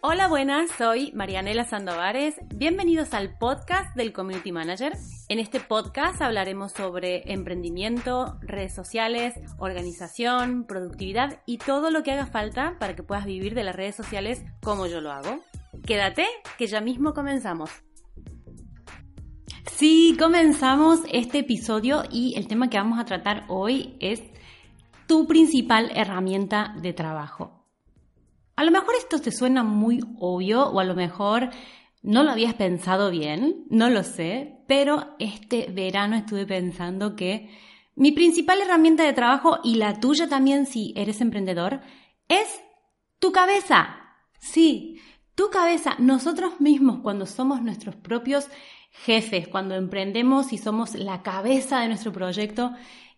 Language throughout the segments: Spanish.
Hola, buenas, soy Marianela Sandovares. Bienvenidos al podcast del Community Manager. En este podcast hablaremos sobre emprendimiento, redes sociales, organización, productividad y todo lo que haga falta para que puedas vivir de las redes sociales como yo lo hago. Quédate, que ya mismo comenzamos. Sí, comenzamos este episodio y el tema que vamos a tratar hoy es tu principal herramienta de trabajo. A lo mejor esto te suena muy obvio o a lo mejor no lo habías pensado bien, no lo sé, pero este verano estuve pensando que mi principal herramienta de trabajo y la tuya también si eres emprendedor es tu cabeza. Sí, tu cabeza. Nosotros mismos cuando somos nuestros propios jefes, cuando emprendemos y somos la cabeza de nuestro proyecto,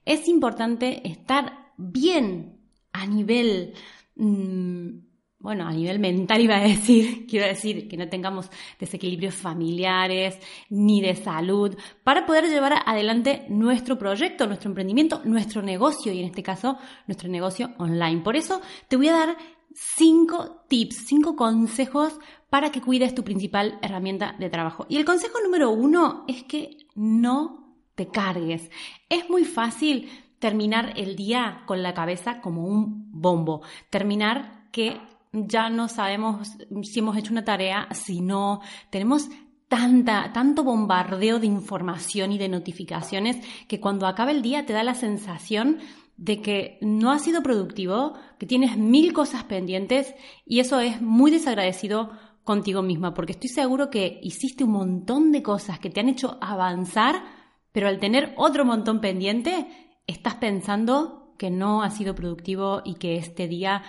es importante estar bien a nivel... Mmm, bueno, a nivel mental iba a decir, quiero decir que no tengamos desequilibrios familiares ni de salud para poder llevar adelante nuestro proyecto, nuestro emprendimiento, nuestro negocio y en este caso nuestro negocio online. Por eso te voy a dar cinco tips, cinco consejos para que cuides tu principal herramienta de trabajo. Y el consejo número uno es que no te cargues. Es muy fácil terminar el día con la cabeza como un bombo, terminar que ya no sabemos si hemos hecho una tarea, si no, tenemos tanta, tanto bombardeo de información y de notificaciones que cuando acaba el día te da la sensación de que no has sido productivo, que tienes mil cosas pendientes y eso es muy desagradecido contigo misma, porque estoy seguro que hiciste un montón de cosas que te han hecho avanzar, pero al tener otro montón pendiente, estás pensando que no has sido productivo y que este día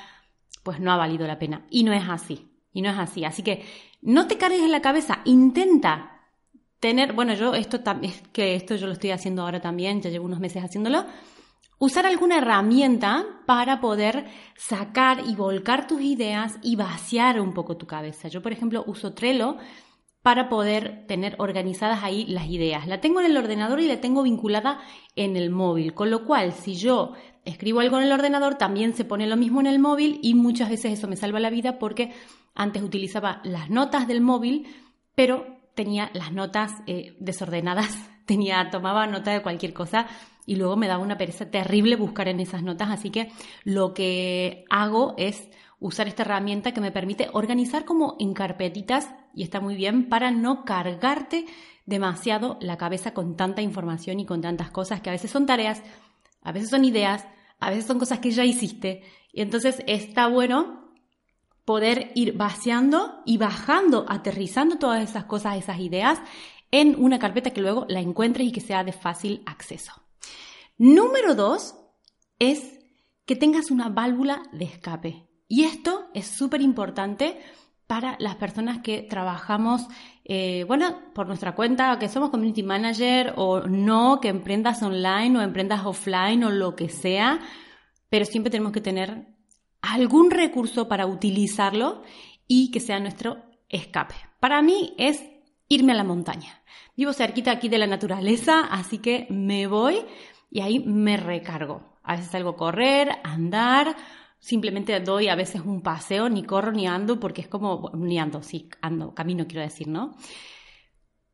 pues no ha valido la pena. Y no es así. Y no es así. Así que no te cargues en la cabeza. Intenta tener, bueno, yo esto es que esto yo lo estoy haciendo ahora también, ya llevo unos meses haciéndolo. Usar alguna herramienta para poder sacar y volcar tus ideas y vaciar un poco tu cabeza. Yo, por ejemplo, uso Trello para poder tener organizadas ahí las ideas. La tengo en el ordenador y la tengo vinculada en el móvil, con lo cual si yo escribo algo en el ordenador también se pone lo mismo en el móvil y muchas veces eso me salva la vida porque antes utilizaba las notas del móvil, pero tenía las notas eh, desordenadas, tenía tomaba nota de cualquier cosa y luego me daba una pereza terrible buscar en esas notas, así que lo que hago es usar esta herramienta que me permite organizar como en carpetitas y está muy bien para no cargarte demasiado la cabeza con tanta información y con tantas cosas que a veces son tareas, a veces son ideas, a veces son cosas que ya hiciste. Y entonces está bueno poder ir vaciando y bajando, aterrizando todas esas cosas, esas ideas en una carpeta que luego la encuentres y que sea de fácil acceso. Número dos es que tengas una válvula de escape. Y esto es súper importante para las personas que trabajamos, eh, bueno, por nuestra cuenta, que somos community manager o no, que emprendas online o emprendas offline o lo que sea, pero siempre tenemos que tener algún recurso para utilizarlo y que sea nuestro escape. Para mí es irme a la montaña. Vivo cerquita aquí de la naturaleza, así que me voy y ahí me recargo. A veces salgo a correr, andar simplemente doy a veces un paseo, ni corro ni ando, porque es como, ni ando, sí, ando, camino quiero decir, ¿no?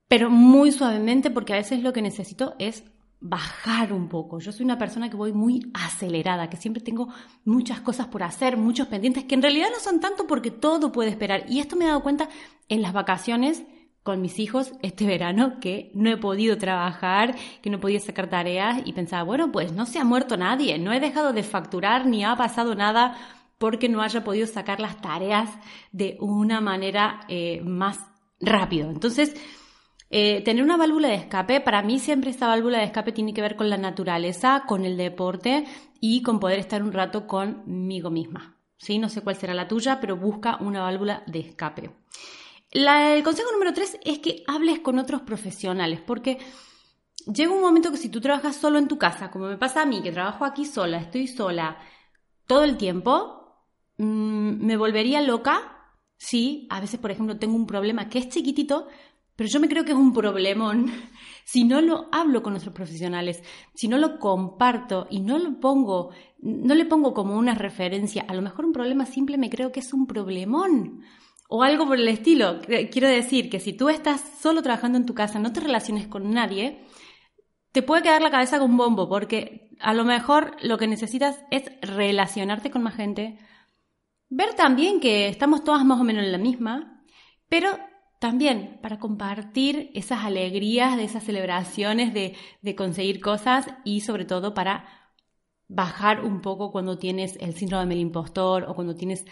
Pero muy suavemente, porque a veces lo que necesito es bajar un poco. Yo soy una persona que voy muy acelerada, que siempre tengo muchas cosas por hacer, muchos pendientes, que en realidad no son tanto porque todo puede esperar. Y esto me he dado cuenta en las vacaciones con mis hijos este verano que no he podido trabajar, que no he podido sacar tareas y pensaba, bueno, pues no se ha muerto nadie, no he dejado de facturar ni ha pasado nada porque no haya podido sacar las tareas de una manera eh, más rápido. Entonces, eh, tener una válvula de escape, para mí siempre esta válvula de escape tiene que ver con la naturaleza, con el deporte y con poder estar un rato conmigo misma. ¿sí? No sé cuál será la tuya, pero busca una válvula de escape. El consejo número tres es que hables con otros profesionales, porque llega un momento que si tú trabajas solo en tu casa, como me pasa a mí, que trabajo aquí sola, estoy sola todo el tiempo, mm, me volvería loca si a veces, por ejemplo, tengo un problema que es chiquitito, pero yo me creo que es un problemón. Si no lo hablo con nuestros profesionales, si no lo comparto y no lo pongo, no le pongo como una referencia, a lo mejor un problema simple me creo que es un problemón o algo por el estilo. Quiero decir que si tú estás solo trabajando en tu casa, no te relaciones con nadie, te puede quedar la cabeza con bombo porque a lo mejor lo que necesitas es relacionarte con más gente, ver también que estamos todas más o menos en la misma, pero también para compartir esas alegrías de esas celebraciones de, de, conseguir cosas y sobre todo para bajar un poco cuando tienes el síndrome del impostor o cuando tienes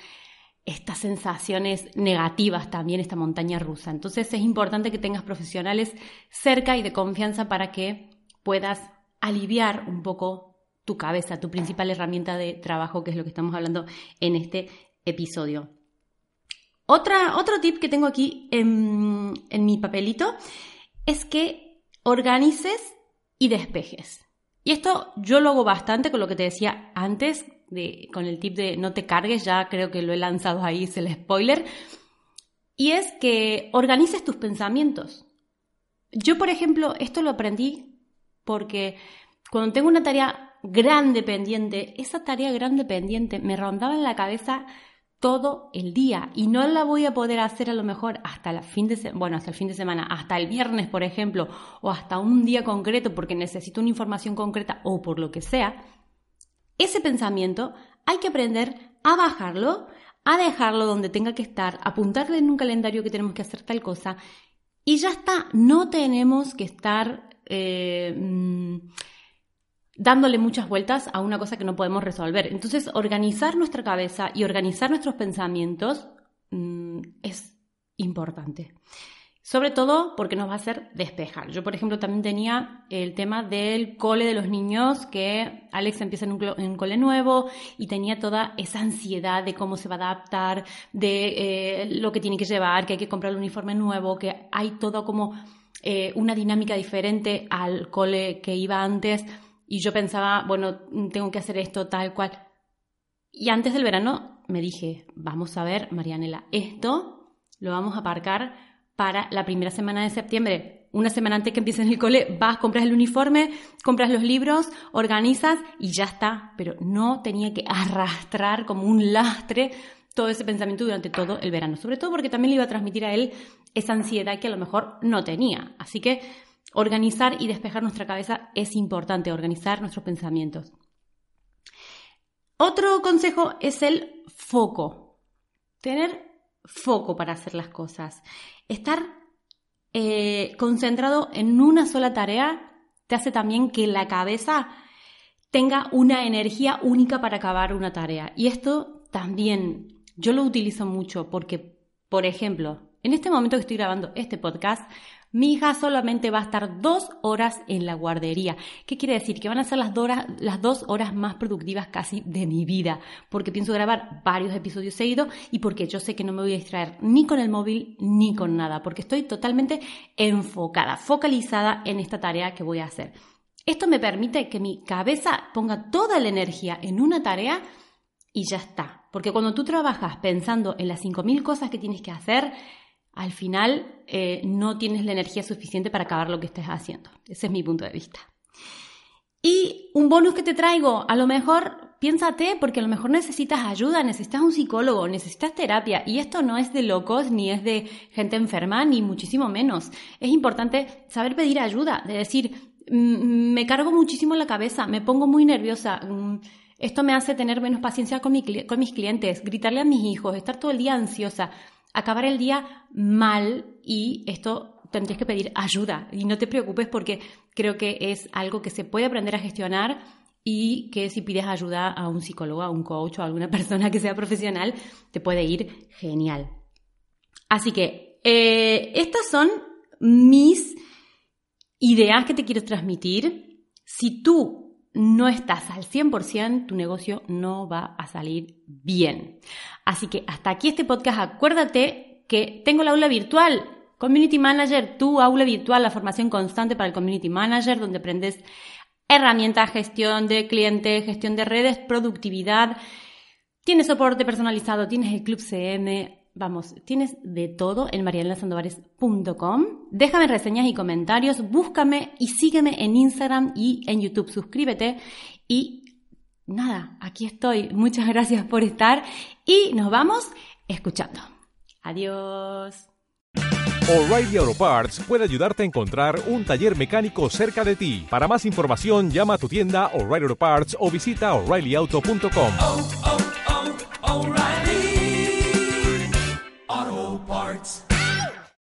estas sensaciones negativas también, esta montaña rusa. Entonces es importante que tengas profesionales cerca y de confianza para que puedas aliviar un poco tu cabeza, tu principal herramienta de trabajo, que es lo que estamos hablando en este episodio. Otra, otro tip que tengo aquí en, mi papelito es que organices y despejes. Y esto yo lo hago bastante con lo que te decía antes, con el tip de no te cargues, ya creo que lo he lanzado ahí, es el spoiler. Y es que organices tus pensamientos. Yo, por ejemplo, esto lo aprendí porque cuando tengo una tarea grande pendiente, esa tarea grande pendiente me rondaba en la cabeza todo el día y no la voy a poder hacer a lo mejor hasta fin de bueno, hasta el fin de semana, hasta el viernes, por ejemplo, o hasta un día concreto porque necesito una información concreta o por lo que sea. Ese pensamiento hay que aprender a bajarlo, a dejarlo donde tenga que estar, apuntarle en un calendario que tenemos que hacer tal cosa y ya está, no tenemos que estar eh, mm, dándole muchas vueltas a una cosa que no podemos resolver. Entonces, organizar nuestra cabeza y organizar nuestros pensamientos mm, es importante. Sobre todo porque nos va a hacer despejar. Yo, por ejemplo, también tenía el tema del cole de los niños, que Alex empieza en un, cole nuevo y tenía toda esa ansiedad de cómo se va a adaptar, de eh, lo que tiene que llevar, que hay que comprar el uniforme nuevo, que hay todo como eh, una dinámica diferente al cole que iba antes y yo pensaba, bueno, tengo que hacer esto tal cual. Y antes del verano me dije, vamos a ver, Marianela, esto lo vamos a aparcar para la primera semana de septiembre. Una semana antes que empieces el cole, vas, compras el uniforme, compras los libros, organizas y ya está. Pero no tenía que arrastrar como un lastre todo ese pensamiento durante todo el verano. Sobre todo porque también le iba a transmitir a él esa ansiedad que a lo mejor no tenía. Así que Organizar y despejar nuestra cabeza es importante, organizar nuestros pensamientos. Otro consejo es el foco. Tener foco para hacer las cosas. Estar eh, concentrado en una sola tarea te hace también que la cabeza tenga una energía única para acabar una tarea. Y esto también yo lo utilizo mucho porque, por ejemplo, en este momento que estoy grabando este podcast, mi hija solamente va a estar dos horas en la guardería. ¿Qué quiere decir? Que van a ser las, las dos horas más productivas casi de mi vida, porque pienso grabar varios episodios seguidos y porque yo sé que no me voy a distraer ni con el móvil ni con nada, porque estoy totalmente enfocada, focalizada en esta tarea que voy a hacer. Esto me permite que mi cabeza ponga toda la energía en una tarea y ya está. Porque cuando tú trabajas pensando en las 5.000 cosas que tienes que hacer, al final eh, no tienes la energía suficiente para acabar lo que estés haciendo. Ese es mi punto de vista. Y un bonus que te traigo, a lo mejor piénsate porque a lo mejor necesitas ayuda, necesitas un psicólogo, necesitas terapia y esto no es de locos ni es de gente enferma ni muchísimo menos. Es importante saber pedir ayuda, de decir, me cargo muchísimo la cabeza, me pongo muy nerviosa, mm, esto me hace tener menos paciencia con mis clientes, gritarle a mis hijos, estar todo el día ansiosa acabar el día mal y esto tendrías que pedir ayuda. Y no te preocupes porque creo que es algo que se puede aprender a gestionar y que si pides ayuda a un psicólogo, a un coach o a alguna persona que sea profesional, te puede ir genial. Así que eh, estas son mis ideas que te quiero transmitir. Si tú no estás al 100%, tu negocio no va a salir bien. Así que hasta aquí este podcast. Acuérdate que tengo la aula virtual Community Manager, tu aula virtual, la formación constante para el Community Manager, donde aprendes herramientas, gestión de clientes, gestión de redes, productividad. Tienes soporte personalizado, tienes el Club CM, vamos, tienes de todo en marielasandovares.com. Déjame reseñas y comentarios, búscame y sígueme en Instagram y en YouTube. Suscríbete y nada, aquí estoy. Muchas gracias por estar y nos vamos escuchando. Adiós. O'Reilly Auto Parts puede ayudarte a encontrar un taller mecánico cerca de ti. Para más información, llama a tu tienda O'Reilly Auto Parts o visita oreillyauto.com.